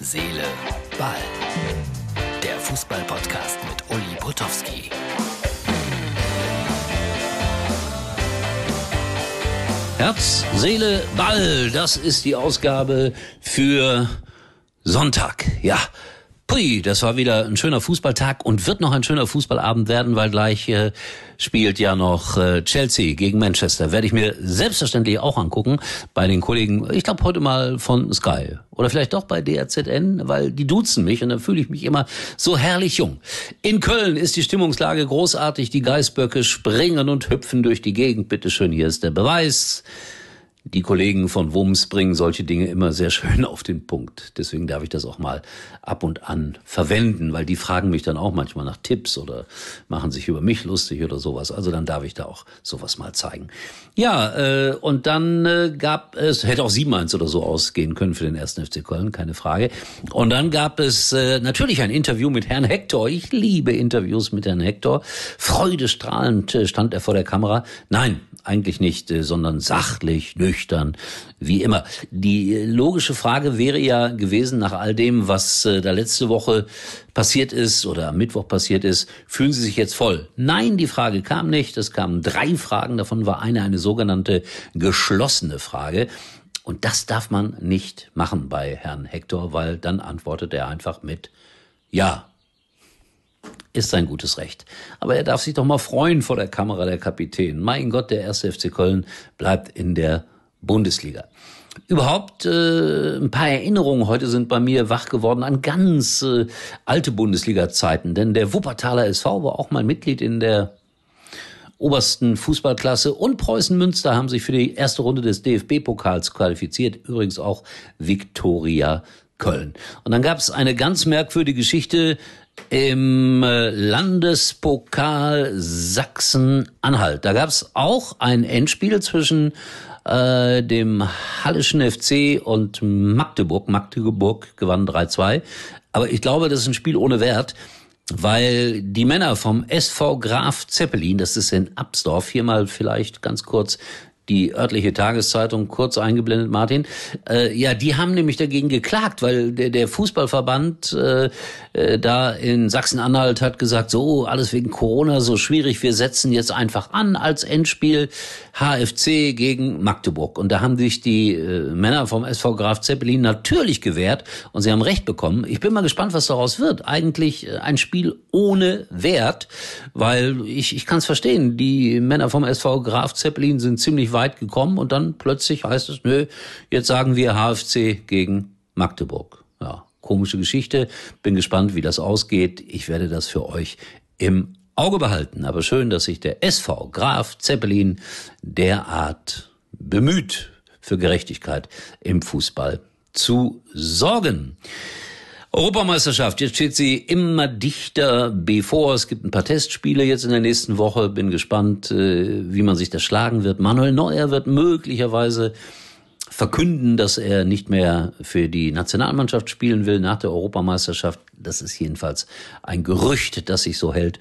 Seele, Ball. Der Fußball-Podcast mit Uli Potowski. Herz, Seele, Ball. Das ist die Ausgabe für Sonntag. Ja. Pui, das war wieder ein schöner Fußballtag und wird noch ein schöner Fußballabend werden, weil gleich äh, spielt ja noch äh, Chelsea gegen Manchester. Werde ich mir selbstverständlich auch angucken bei den Kollegen, ich glaube heute mal von Sky oder vielleicht doch bei DRZN, weil die duzen mich und dann fühle ich mich immer so herrlich jung. In Köln ist die Stimmungslage großartig, die Geißböcke springen und hüpfen durch die Gegend. Bitteschön, hier ist der Beweis. Die Kollegen von Wums bringen solche Dinge immer sehr schön auf den Punkt. Deswegen darf ich das auch mal ab und an verwenden, weil die fragen mich dann auch manchmal nach Tipps oder machen sich über mich lustig oder sowas. Also dann darf ich da auch sowas mal zeigen. Ja, äh, und dann äh, gab es, hätte auch 7-1 oder so ausgehen können für den ersten FC Köln, keine Frage. Und dann gab es äh, natürlich ein Interview mit Herrn Hector. Ich liebe Interviews mit Herrn Hector. Freudestrahlend äh, stand er vor der Kamera. Nein, eigentlich nicht, äh, sondern sachlich, nüchtern, wie immer. Die äh, logische Frage wäre ja gewesen, nach all dem, was äh, da letzte Woche passiert ist oder am Mittwoch passiert ist, fühlen Sie sich jetzt voll? Nein, die Frage kam nicht. Es kamen drei Fragen, davon war eine eine sogenannte geschlossene Frage. Und das darf man nicht machen bei Herrn Hector, weil dann antwortet er einfach mit Ja ist sein gutes Recht. Aber er darf sich doch mal freuen vor der Kamera der Kapitän. Mein Gott, der erste FC Köln bleibt in der Bundesliga. Überhaupt äh, ein paar Erinnerungen heute sind bei mir wach geworden an ganz äh, alte Bundesliga-Zeiten. Denn der Wuppertaler SV war auch mal Mitglied in der obersten Fußballklasse und Preußen Münster haben sich für die erste Runde des DFB-Pokals qualifiziert. Übrigens auch Viktoria Köln. Und dann gab es eine ganz merkwürdige Geschichte im äh, Landespokal Sachsen-Anhalt. Da gab es auch ein Endspiel zwischen äh, dem Hallischen FC und Magdeburg. Magdeburg gewann 3-2. Aber ich glaube, das ist ein Spiel ohne Wert, weil die Männer vom SV Graf Zeppelin, das ist in Absdorf, hier mal vielleicht ganz kurz die örtliche Tageszeitung kurz eingeblendet, Martin. Äh, ja, die haben nämlich dagegen geklagt, weil der, der Fußballverband äh, äh, da in Sachsen-Anhalt hat gesagt, so alles wegen Corona so schwierig, wir setzen jetzt einfach an als Endspiel HFC gegen Magdeburg. Und da haben sich die äh, Männer vom SV Graf Zeppelin natürlich gewehrt und sie haben recht bekommen. Ich bin mal gespannt, was daraus wird. Eigentlich äh, ein Spiel ohne Wert, weil ich, ich kann es verstehen, die Männer vom SV Graf Zeppelin sind ziemlich weit gekommen und dann plötzlich heißt es, nö, jetzt sagen wir HFC gegen Magdeburg. Ja, komische Geschichte. Bin gespannt, wie das ausgeht. Ich werde das für euch im Auge behalten. Aber schön, dass sich der SV Graf Zeppelin derart bemüht, für Gerechtigkeit im Fußball zu sorgen. Europameisterschaft, jetzt steht sie immer dichter bevor. Es gibt ein paar Testspiele jetzt in der nächsten Woche. Bin gespannt, äh, wie man sich das schlagen wird. Manuel Neuer wird möglicherweise verkünden, dass er nicht mehr für die Nationalmannschaft spielen will nach der Europameisterschaft. Das ist jedenfalls ein Gerücht, das sich so hält.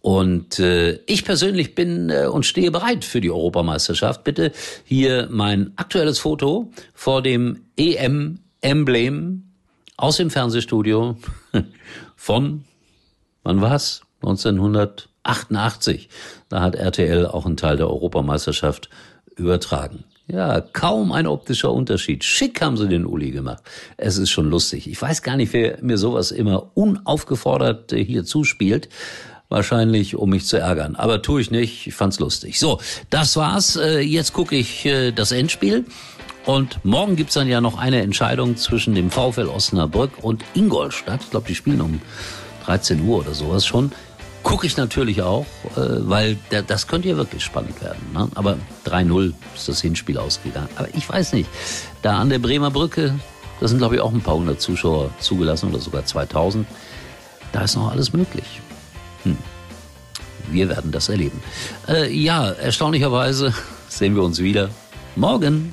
Und äh, ich persönlich bin äh, und stehe bereit für die Europameisterschaft. Bitte hier mein aktuelles Foto vor dem EM-Emblem aus dem Fernsehstudio von, wann war's? 1988. Da hat RTL auch einen Teil der Europameisterschaft übertragen. Ja, kaum ein optischer Unterschied. Schick haben sie den Uli gemacht. Es ist schon lustig. Ich weiß gar nicht, wer mir sowas immer unaufgefordert hier zuspielt. Wahrscheinlich, um mich zu ärgern. Aber tue ich nicht. Ich fand's lustig. So, das war's. Äh, jetzt gucke ich äh, das Endspiel. Und morgen gibt's dann ja noch eine Entscheidung zwischen dem VfL Osnabrück und Ingolstadt. Ich glaube, die spielen um 13 Uhr oder sowas schon. Gucke ich natürlich auch, äh, weil das könnte ja wirklich spannend werden. Ne? Aber 3-0 ist das Hinspiel ausgegangen. Aber ich weiß nicht. Da an der Bremer Brücke, da sind glaube ich auch ein paar hundert Zuschauer zugelassen oder sogar 2000. Da ist noch alles möglich. Hm. Wir werden das erleben. Äh, ja, erstaunlicherweise sehen wir uns wieder morgen